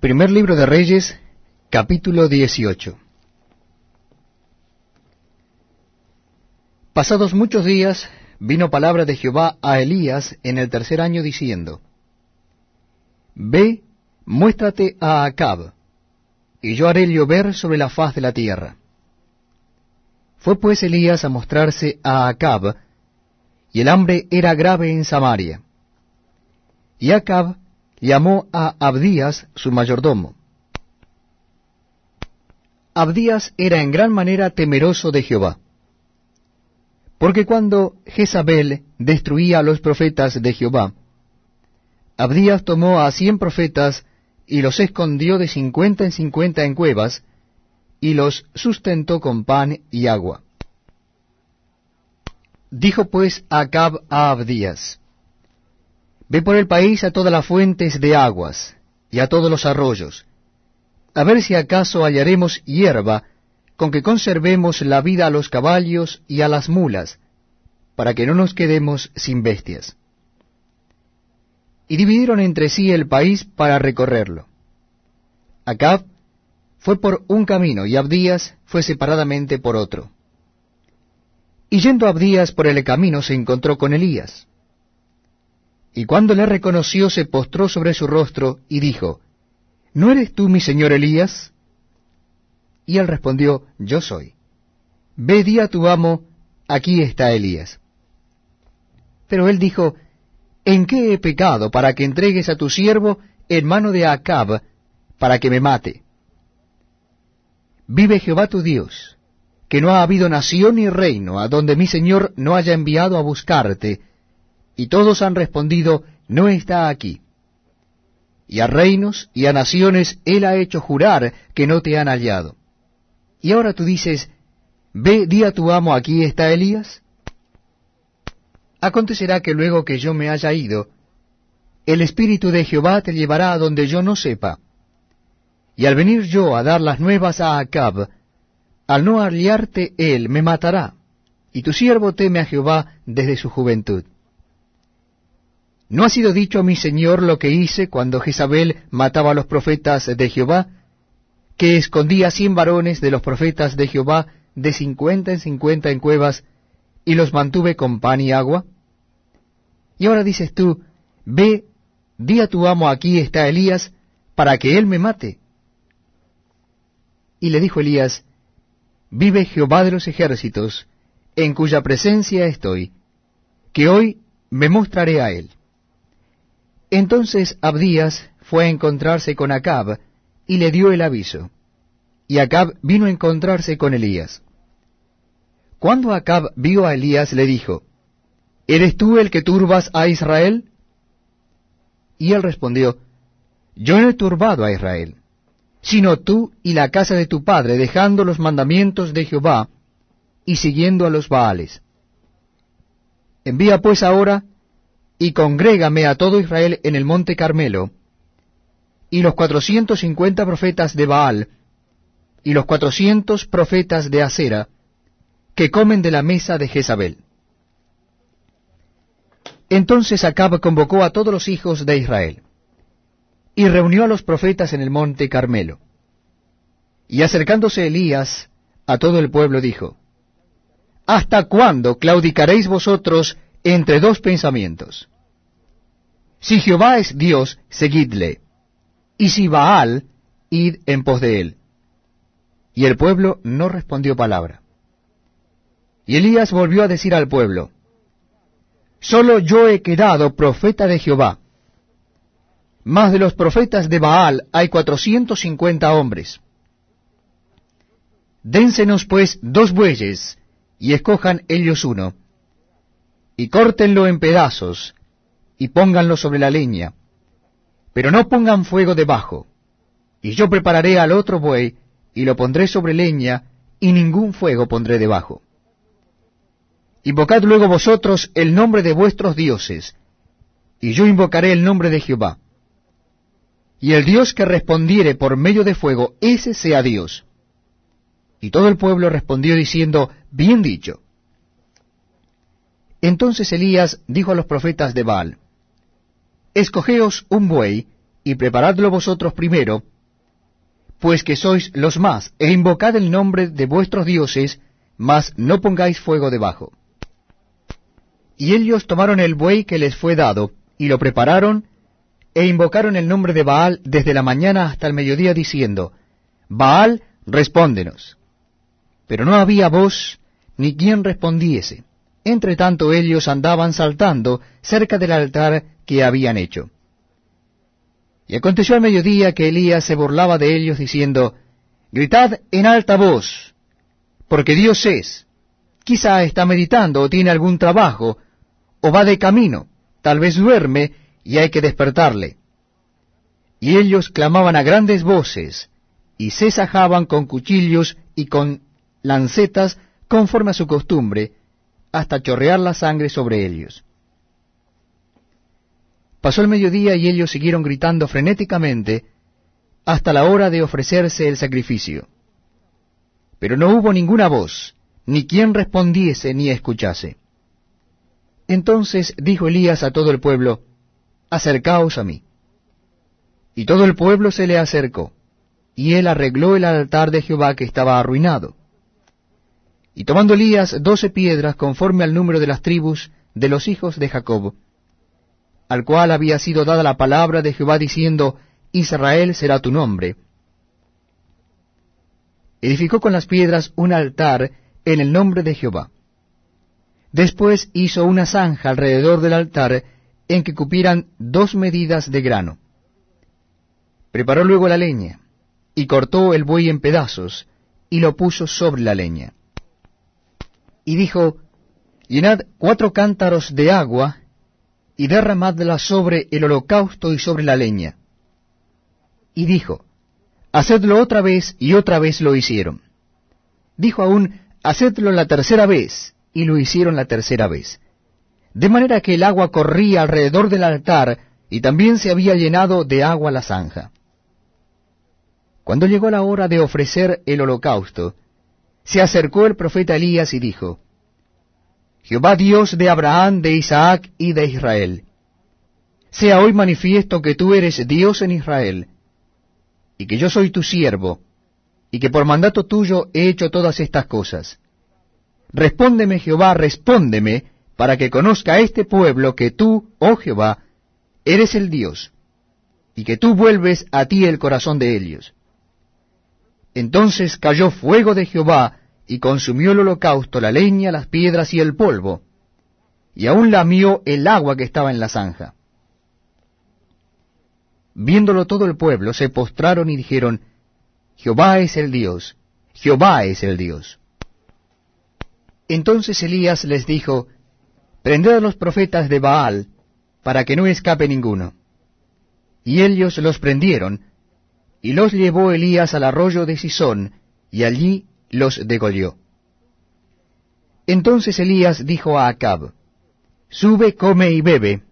Primer libro de Reyes, capítulo 18. Pasados muchos días, vino palabra de Jehová a Elías en el tercer año diciendo, Ve, muéstrate a Acab, y yo haré llover sobre la faz de la tierra. Fue pues Elías a mostrarse a Acab, y el hambre era grave en Samaria. Y Acab llamó a Abdías su mayordomo. Abdías era en gran manera temeroso de Jehová. Porque cuando Jezabel destruía a los profetas de Jehová, Abdías tomó a cien profetas y los escondió de cincuenta en cincuenta en cuevas, y los sustentó con pan y agua. Dijo pues Acab a Abdías, Ve por el país a todas las fuentes de aguas, y a todos los arroyos, a ver si acaso hallaremos hierba con que conservemos la vida a los caballos y a las mulas, para que no nos quedemos sin bestias. Y dividieron entre sí el país para recorrerlo. Acab fue por un camino y Abdías fue separadamente por otro. Y yendo Abdías por el camino se encontró con Elías. Y cuando le reconoció se postró sobre su rostro y dijo, ¿No eres tú mi señor Elías? Y él respondió, Yo soy. Ve di a tu amo, aquí está Elías. Pero él dijo, ¿En qué he pecado para que entregues a tu siervo en mano de Acab para que me mate? Vive Jehová tu Dios, que no ha habido nación ni reino a donde mi Señor no haya enviado a buscarte, y todos han respondido, no está aquí. Y a reinos y a naciones él ha hecho jurar que no te han hallado. Y ahora tú dices, ve, di a tu amo, aquí está Elías. Acontecerá que luego que yo me haya ido, el Espíritu de Jehová te llevará a donde yo no sepa. Y al venir yo a dar las nuevas a Acab, al no hallarte él me matará, y tu siervo teme a Jehová desde su juventud. ¿No ha sido dicho a mi señor lo que hice cuando Jezabel mataba a los profetas de Jehová? Que escondía cien varones de los profetas de Jehová de cincuenta en cincuenta en cuevas, y los mantuve con pan y agua? Y ahora dices tú, ve, di a tu amo aquí está Elías, para que él me mate. Y le dijo Elías, vive Jehová de los ejércitos, en cuya presencia estoy, que hoy me mostraré a él. Entonces Abdías fue a encontrarse con Acab, y le dio el aviso. Y Acab vino a encontrarse con Elías. Cuando Acab vio a Elías, le dijo, ¿Eres tú el que turbas a Israel? Y él respondió, Yo no he turbado a Israel, sino tú y la casa de tu padre, dejando los mandamientos de Jehová y siguiendo a los Baales. Envía pues ahora y congrégame a todo Israel en el monte Carmelo, y los cuatrocientos cincuenta profetas de Baal, y los cuatrocientos profetas de Acera, que comen de la mesa de Jezabel. Entonces Acab convocó a todos los hijos de Israel, y reunió a los profetas en el monte Carmelo. Y acercándose Elías a todo el pueblo dijo, ¿Hasta cuándo claudicaréis vosotros entre dos pensamientos. Si Jehová es Dios, seguidle, y si Baal, id en pos de él. Y el pueblo no respondió palabra. Y Elías volvió a decir al pueblo, Solo yo he quedado profeta de Jehová. Más de los profetas de Baal hay cuatrocientos cincuenta hombres. Dénsenos pues dos bueyes, y escojan ellos uno y córtenlo en pedazos, y pónganlo sobre la leña, pero no pongan fuego debajo, y yo prepararé al otro buey, y lo pondré sobre leña, y ningún fuego pondré debajo. Invocad luego vosotros el nombre de vuestros dioses, y yo invocaré el nombre de Jehová. Y el Dios que respondiere por medio de fuego, ese sea Dios. Y todo el pueblo respondió diciendo, Bien dicho. Entonces Elías dijo a los profetas de Baal, Escogeos un buey y preparadlo vosotros primero, pues que sois los más, e invocad el nombre de vuestros dioses, mas no pongáis fuego debajo. Y ellos tomaron el buey que les fue dado, y lo prepararon, e invocaron el nombre de Baal desde la mañana hasta el mediodía, diciendo, Baal, respóndenos. Pero no había voz, ni quien respondiese. Entre tanto ellos andaban saltando cerca del altar que habían hecho. Y aconteció al mediodía que Elías se burlaba de ellos, diciendo, Gritad en alta voz, porque Dios es. Quizá está meditando o tiene algún trabajo, o va de camino, tal vez duerme y hay que despertarle. Y ellos clamaban a grandes voces, y se sajaban con cuchillos y con lancetas conforme a su costumbre, hasta chorrear la sangre sobre ellos. Pasó el mediodía y ellos siguieron gritando frenéticamente hasta la hora de ofrecerse el sacrificio. Pero no hubo ninguna voz, ni quien respondiese ni escuchase. Entonces dijo Elías a todo el pueblo, Acercaos a mí. Y todo el pueblo se le acercó, y él arregló el altar de Jehová que estaba arruinado. Y tomando Elías doce piedras conforme al número de las tribus de los hijos de Jacob, al cual había sido dada la palabra de Jehová diciendo, Israel será tu nombre. Edificó con las piedras un altar en el nombre de Jehová. Después hizo una zanja alrededor del altar en que cupieran dos medidas de grano. Preparó luego la leña, y cortó el buey en pedazos, y lo puso sobre la leña. Y dijo, Llenad cuatro cántaros de agua, y derramadla sobre el holocausto y sobre la leña. Y dijo, Hacedlo otra vez, y otra vez lo hicieron. Dijo aún, Hacedlo la tercera vez, y lo hicieron la tercera vez. De manera que el agua corría alrededor del altar, y también se había llenado de agua la zanja. Cuando llegó la hora de ofrecer el holocausto, se acercó el profeta Elías y dijo, Jehová Dios de Abraham, de Isaac y de Israel. Sea hoy manifiesto que tú eres Dios en Israel, y que yo soy tu siervo, y que por mandato tuyo he hecho todas estas cosas. Respóndeme Jehová, respóndeme, para que conozca este pueblo que tú, oh Jehová, eres el Dios, y que tú vuelves a ti el corazón de ellos. Entonces cayó fuego de Jehová y consumió el holocausto, la leña, las piedras y el polvo, y aún lamió el agua que estaba en la zanja. Viéndolo todo el pueblo, se postraron y dijeron, Jehová es el Dios, Jehová es el Dios. Entonces Elías les dijo, Prended a los profetas de Baal, para que no escape ninguno. Y ellos los prendieron, y los llevó Elías al arroyo de Sisón, y allí los degolló. Entonces Elías dijo a Acab, Sube, come y bebe,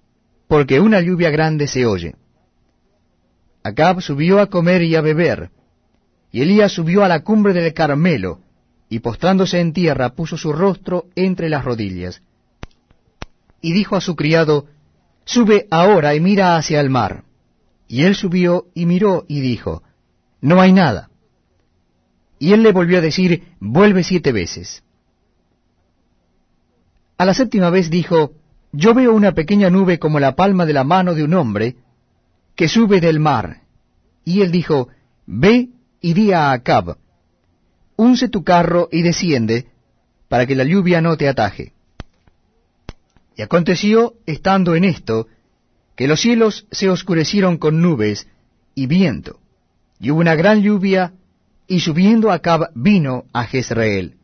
porque una lluvia grande se oye. Acab subió a comer y a beber, y Elías subió a la cumbre del Carmelo, y postrándose en tierra puso su rostro entre las rodillas. Y dijo a su criado, Sube ahora y mira hacia el mar. Y él subió y miró y dijo, No hay nada. Y él le volvió a decir, vuelve siete veces. A la séptima vez dijo, yo veo una pequeña nube como la palma de la mano de un hombre que sube del mar. Y él dijo, ve y di a Acab, unce tu carro y desciende, para que la lluvia no te ataje. Y aconteció, estando en esto, que los cielos se oscurecieron con nubes y viento, y hubo una gran lluvia y subiendo Acab vino a Jezreel.